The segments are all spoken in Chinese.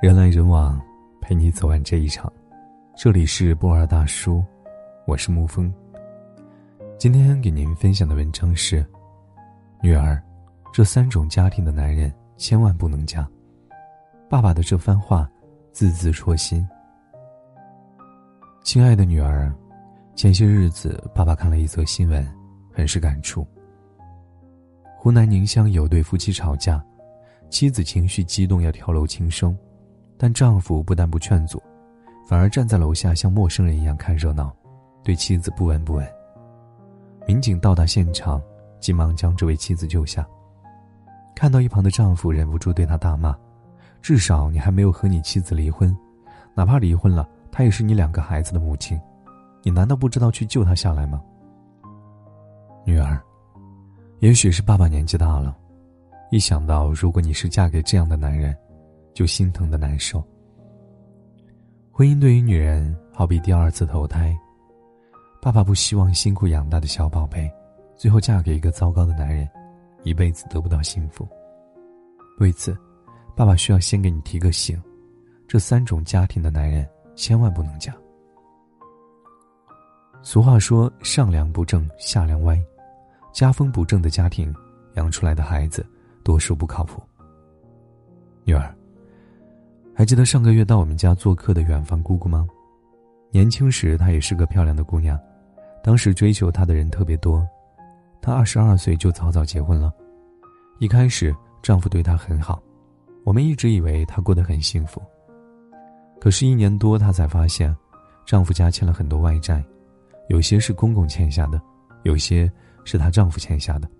人来人往，陪你走完这一场。这里是波尔大叔，我是沐风。今天给您分享的文章是：女儿，这三种家庭的男人千万不能嫁。爸爸的这番话，字字戳心。亲爱的女儿，前些日子爸爸看了一则新闻，很是感触。湖南宁乡有对夫妻吵架，妻子情绪激动要跳楼轻生。但丈夫不但不劝阻，反而站在楼下像陌生人一样看热闹，对妻子不闻不问。民警到达现场，急忙将这位妻子救下。看到一旁的丈夫，忍不住对他大骂：“至少你还没有和你妻子离婚，哪怕离婚了，她也是你两个孩子的母亲，你难道不知道去救她下来吗？”女儿，也许是爸爸年纪大了，一想到如果你是嫁给这样的男人。就心疼的难受。婚姻对于女人好比第二次投胎，爸爸不希望辛苦养大的小宝贝，最后嫁给一个糟糕的男人，一辈子得不到幸福。为此，爸爸需要先给你提个醒：这三种家庭的男人千万不能嫁。俗话说：“上梁不正下梁歪”，家风不正的家庭养出来的孩子，多数不靠谱。女儿。还记得上个月到我们家做客的远房姑姑吗？年轻时她也是个漂亮的姑娘，当时追求她的人特别多，她二十二岁就早早结婚了。一开始丈夫对她很好，我们一直以为她过得很幸福。可是，一年多她才发现，丈夫家欠了很多外债，有些是公公欠下的，有些是她丈夫欠下的。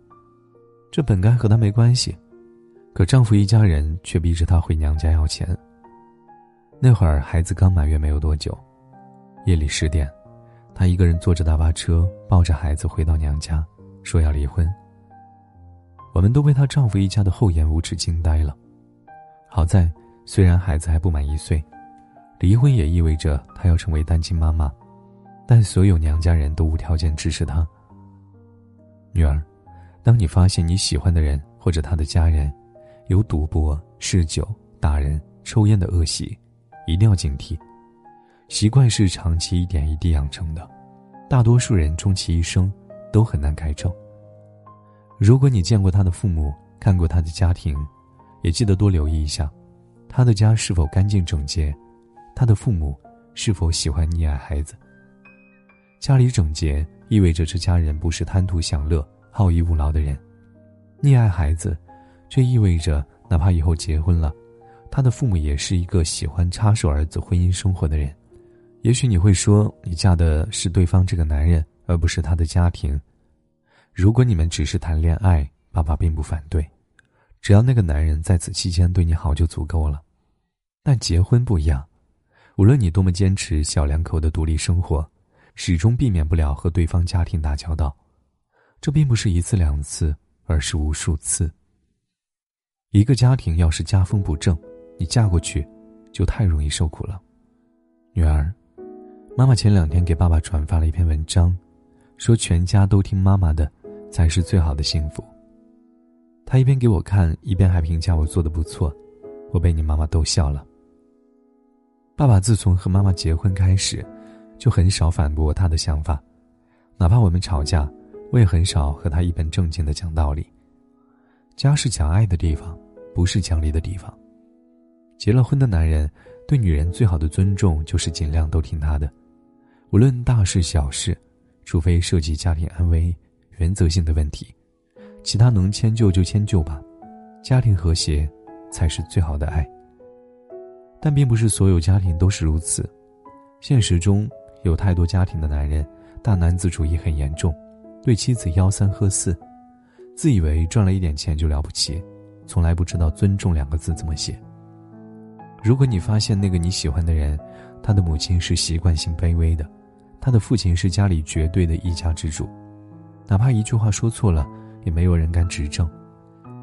这本该和她没关系，可丈夫一家人却逼着她回娘家要钱。那会儿孩子刚满月没有多久，夜里十点，她一个人坐着大巴车，抱着孩子回到娘家，说要离婚。我们都被她丈夫一家的厚颜无耻惊呆了。好在，虽然孩子还不满一岁，离婚也意味着她要成为单亲妈妈，但所有娘家人都无条件支持她。女儿，当你发现你喜欢的人或者他的家人，有赌博、嗜酒、打人、抽烟的恶习。一定要警惕，习惯是长期一点一滴养成的，大多数人终其一生都很难改正。如果你见过他的父母，看过他的家庭，也记得多留意一下，他的家是否干净整洁，他的父母是否喜欢溺爱孩子。家里整洁意味着这家人不是贪图享乐、好逸恶劳的人，溺爱孩子，却意味着哪怕以后结婚了。他的父母也是一个喜欢插手儿子婚姻生活的人，也许你会说，你嫁的是对方这个男人，而不是他的家庭。如果你们只是谈恋爱，爸爸并不反对，只要那个男人在此期间对你好就足够了。但结婚不一样，无论你多么坚持小两口的独立生活，始终避免不了和对方家庭打交道。这并不是一次两次，而是无数次。一个家庭要是家风不正，你嫁过去，就太容易受苦了，女儿。妈妈前两天给爸爸转发了一篇文章，说全家都听妈妈的，才是最好的幸福。他一边给我看，一边还评价我做的不错，我被你妈妈逗笑了。爸爸自从和妈妈结婚开始，就很少反驳他的想法，哪怕我们吵架，我也很少和他一本正经的讲道理。家是讲爱的地方，不是讲理的地方。结了婚的男人，对女人最好的尊重就是尽量都听他的，无论大事小事，除非涉及家庭安危、原则性的问题，其他能迁就就迁就吧。家庭和谐，才是最好的爱。但并不是所有家庭都是如此，现实中有太多家庭的男人，大男子主义很严重，对妻子吆三喝四，自以为赚了一点钱就了不起，从来不知道“尊重”两个字怎么写。如果你发现那个你喜欢的人，他的母亲是习惯性卑微的，他的父亲是家里绝对的一家之主，哪怕一句话说错了，也没有人敢指正，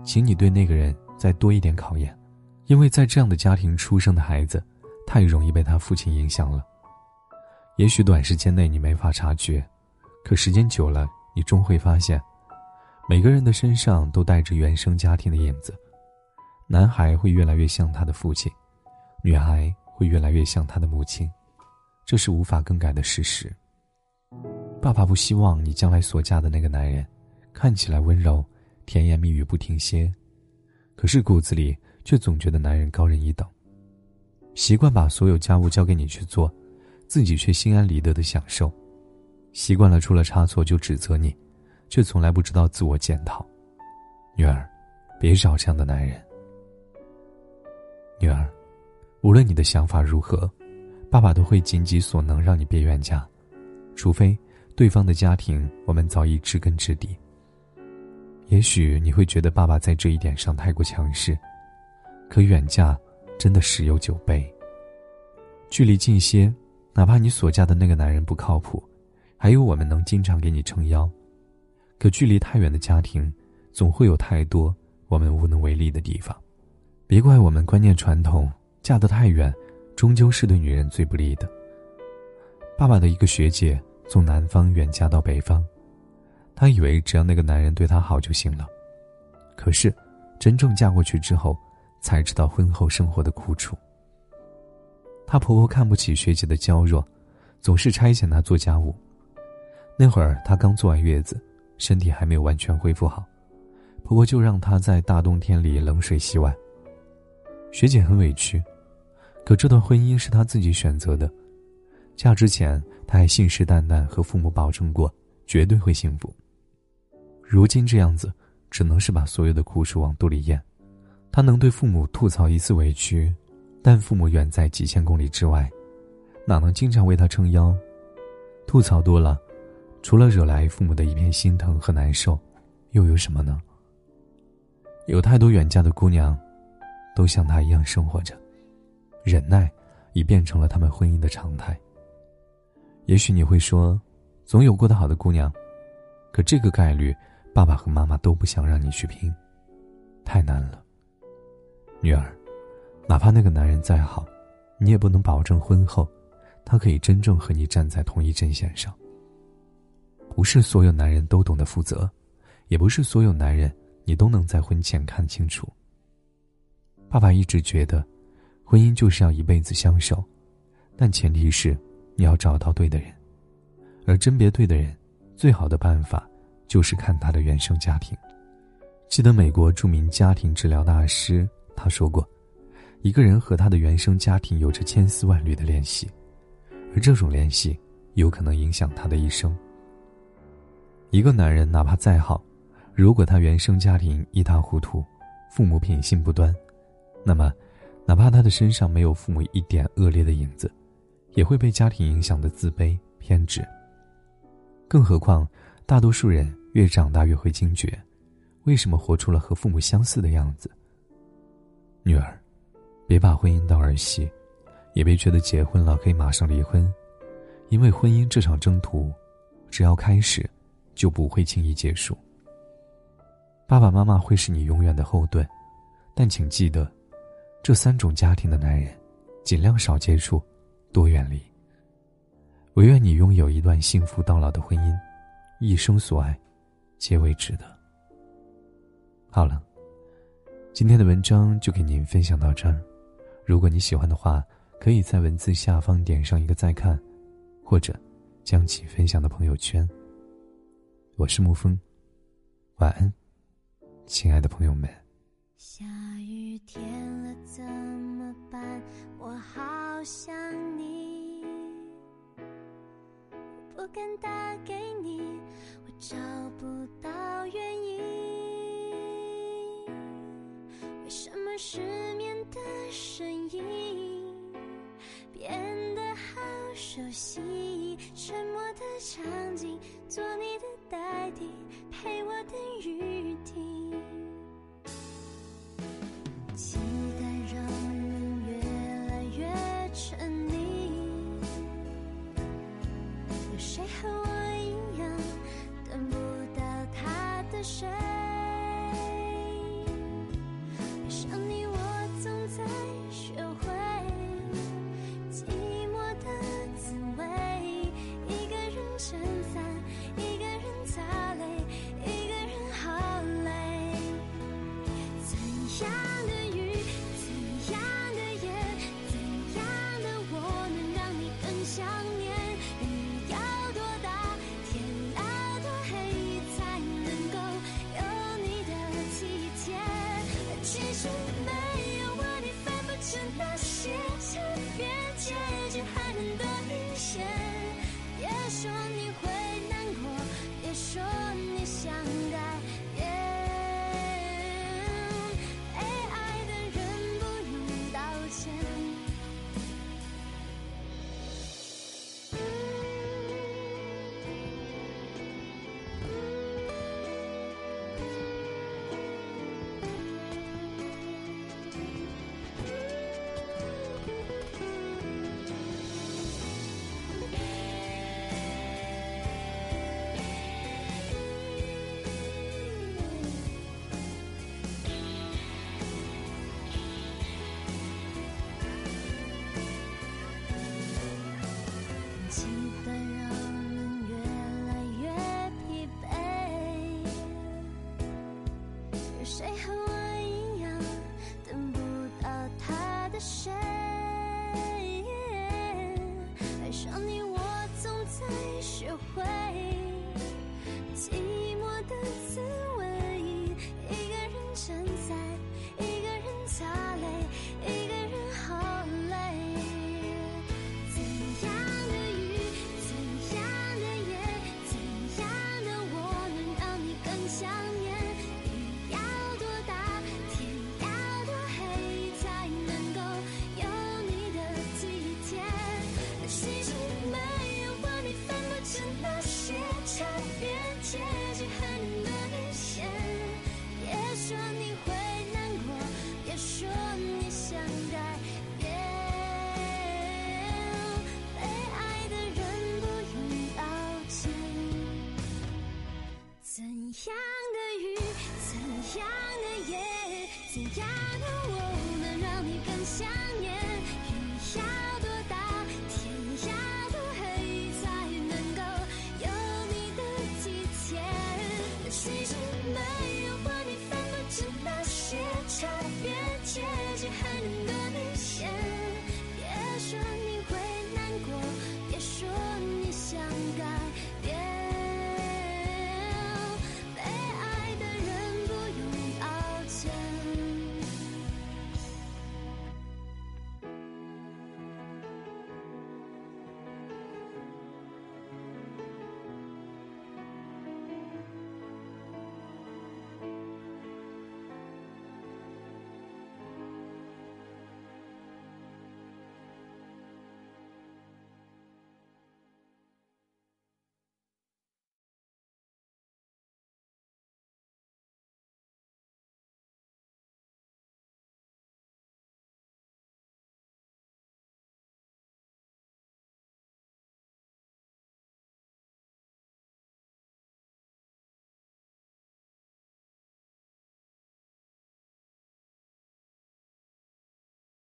请你对那个人再多一点考验，因为在这样的家庭出生的孩子，太容易被他父亲影响了。也许短时间内你没法察觉，可时间久了，你终会发现，每个人的身上都带着原生家庭的影子，男孩会越来越像他的父亲。女孩会越来越像她的母亲，这是无法更改的事实。爸爸不希望你将来所嫁的那个男人，看起来温柔、甜言蜜语不停歇，可是骨子里却总觉得男人高人一等。习惯把所有家务交给你去做，自己却心安理得的享受；习惯了出了差错就指责你，却从来不知道自我检讨。女儿，别找这样的男人。无论你的想法如何，爸爸都会尽己所能让你别远嫁，除非。对方的家庭，我们早已知根知底。也许你会觉得爸爸在这一点上太过强势，可远嫁真的十有九悲。距离近些，哪怕你所嫁的那个男人不靠谱，还有我们能经常给你撑腰；可距离太远的家庭，总会有太多我们无能为力的地方。别怪我们观念传统，嫁得太远，终究是对女人最不利的。爸爸的一个学姐。从南方远嫁到北方，她以为只要那个男人对她好就行了。可是，真正嫁过去之后，才知道婚后生活的苦楚。她婆婆看不起学姐的娇弱，总是差遣她做家务。那会儿她刚坐完月子，身体还没有完全恢复好，婆婆就让她在大冬天里冷水洗碗。学姐很委屈，可这段婚姻是她自己选择的。嫁之前，她还信誓旦旦和父母保证过，绝对会幸福。如今这样子，只能是把所有的苦楚往肚里咽。她能对父母吐槽一次委屈，但父母远在几千公里之外，哪能经常为她撑腰？吐槽多了，除了惹来父母的一片心疼和难受，又有什么呢？有太多远嫁的姑娘，都像她一样生活着，忍耐已变成了他们婚姻的常态。也许你会说，总有过得好的姑娘，可这个概率，爸爸和妈妈都不想让你去拼，太难了。女儿，哪怕那个男人再好，你也不能保证婚后，他可以真正和你站在同一阵线上。不是所有男人都懂得负责，也不是所有男人你都能在婚前看清楚。爸爸一直觉得，婚姻就是要一辈子相守，但前提是。你要找到对的人，而甄别对的人，最好的办法就是看他的原生家庭。记得美国著名家庭治疗大师他说过，一个人和他的原生家庭有着千丝万缕的联系，而这种联系有可能影响他的一生。一个男人哪怕再好，如果他原生家庭一塌糊涂，父母品性不端，那么，哪怕他的身上没有父母一点恶劣的影子。也会被家庭影响的自卑偏执。更何况，大多数人越长大越会惊觉，为什么活出了和父母相似的样子。女儿，别把婚姻当儿戏，也别觉得结婚了可以马上离婚，因为婚姻这场征途，只要开始，就不会轻易结束。爸爸妈妈会是你永远的后盾，但请记得，这三种家庭的男人，尽量少接触。多远离。唯愿你拥有一段幸福到老的婚姻，一生所爱，皆为值得。好了，今天的文章就给您分享到这儿。如果你喜欢的话，可以在文字下方点上一个再看，或者将其分享到朋友圈。我是沐风，晚安，亲爱的朋友们。下雨天了怎么办？我好想你，不敢打给你，我找不到原因。为什么失眠的声音变得好熟悉？沉默的场景，做你的代替，